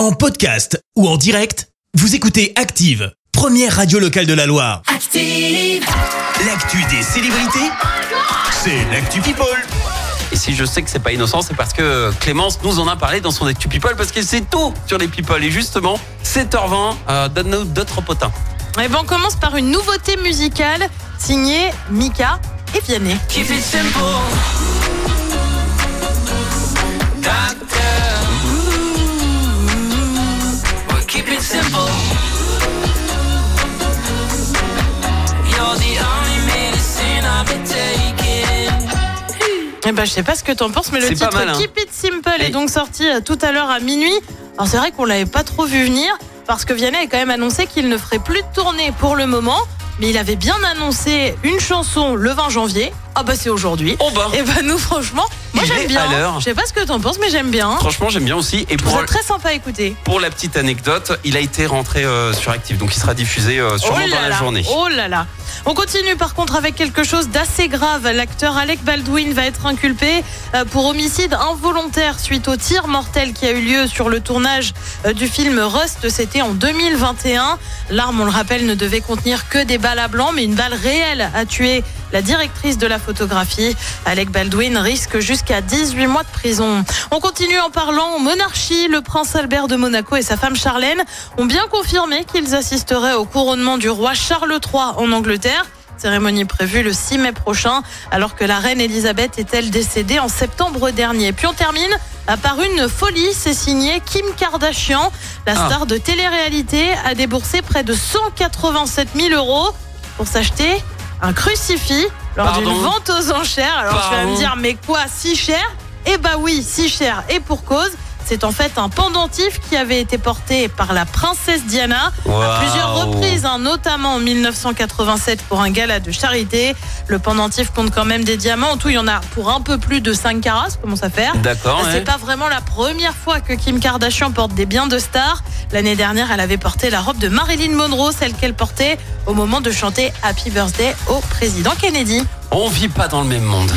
En podcast ou en direct, vous écoutez Active, première radio locale de la Loire. Active. L'actu des célébrités, c'est l'actu People. Et si je sais que c'est pas innocent, c'est parce que Clémence nous en a parlé dans son Actu People parce qu'elle sait tout sur les people. Et justement, 7h20, euh, donne-nous d'autres potins. Et ben, on commence par une nouveauté musicale signée Mika et Vianney. Keep it simple. Eh ben, je sais pas ce que t'en penses, mais le titre mal, hein. Keep It Simple est donc sorti euh, tout à l'heure à minuit. Alors c'est vrai qu'on l'avait pas trop vu venir parce que Vianney a quand même annoncé qu'il ne ferait plus de tournée pour le moment, mais il avait bien annoncé une chanson le 20 janvier. Ah bah c'est aujourd'hui. Oh bah, Et bah nous franchement, moi Il est j'aime bien. à l'heure. Je sais pas ce que t'en penses, mais j'aime bien. franchement, j'aime bien aussi. Et pour, très sympa à écouter. pour la petite anecdote, il a été rentré euh, sur Active, donc il sera diffusé euh, sûrement oh dans là la là, journée. Oh là là. On continue par contre avec quelque chose d'assez grave. L'acteur Alec Baldwin va être inculpé euh, pour homicide involontaire suite au tir mortel qui a eu lieu sur le tournage euh, du film Rust. C'était en 2021. L'arme, on le rappelle, ne devait contenir que des balles à blanc, mais une balle réelle a tué la directrice de la photographie. Alec Baldwin risque jusqu'à 18 mois de prison. On continue en parlant monarchie. Le prince Albert de Monaco et sa femme Charlène ont bien confirmé qu'ils assisteraient au couronnement du roi Charles III en Angleterre. Cérémonie prévue le 6 mai prochain, alors que la reine Elisabeth est-elle décédée en septembre dernier. Puis on termine par une folie, c'est signé Kim Kardashian. La Ah. star de télé-réalité a déboursé près de 187 000 euros pour s'acheter un crucifix lors d'une vente aux enchères. Alors tu vas me dire, mais quoi, si cher? Eh bah oui, si cher et pour cause. C'est en fait un pendentif qui avait été porté par la princesse Diana à plusieurs reprises, hein, notamment en 1987 pour un gala de charité. Le pendentif compte quand même des diamants. En tout, il y en a pour un peu plus de 5 carats, ça commence à faire. D'accord. C'est ouais. pas vraiment la première fois que Kim Kardashian porte des biens de star. L'année dernière, elle avait porté la robe de Marilyn Monroe, celle qu'elle portait au moment de chanter Happy Birthday au président Kennedy. On vit pas dans le même monde.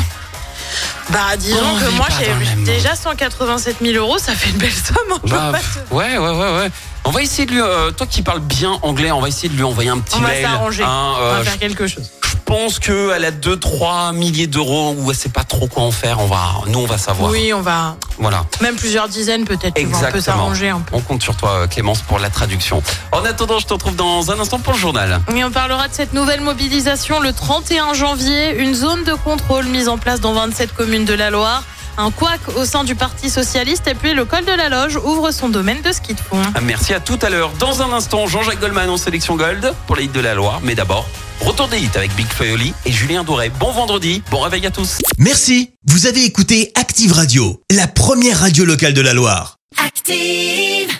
Bah, disons On que moi, j'ai déjà 187 000 euros, ça fait une belle somme. Bah, pas ouais, ouais, ouais, ouais. On va essayer de lui. euh, toi qui parles bien anglais, on va essayer de lui envoyer un petit On va mail. s'arranger. hein, On euh, va faire quelque chose. Je pense qu'elle a 2-3 milliers d'euros ou elle sait pas trop quoi en faire. On va, nous, on va savoir. Oui, on va. Voilà. Même plusieurs dizaines peut-être. On peut Exactement. s'arranger un peu. On compte sur toi, euh, Clémence, pour la traduction. En attendant, je te retrouve dans un instant pour le journal. Et on parlera de cette nouvelle mobilisation le 31 janvier. Une zone de contrôle mise en place dans 27 communes de la Loire. Un couac au sein du Parti Socialiste. Et puis le col de la Loge ouvre son domaine de ski de fond. Ah, Merci à tout à l'heure. Dans un instant, Jean-Jacques Goldman en sélection Gold pour les hits de la Loire. Mais d'abord, retour des hits avec Big Fayoli et Julien Doré. Bon vendredi, bon réveil à tous. Merci, vous avez écouté Active Radio, la première radio locale de la Loire. Active.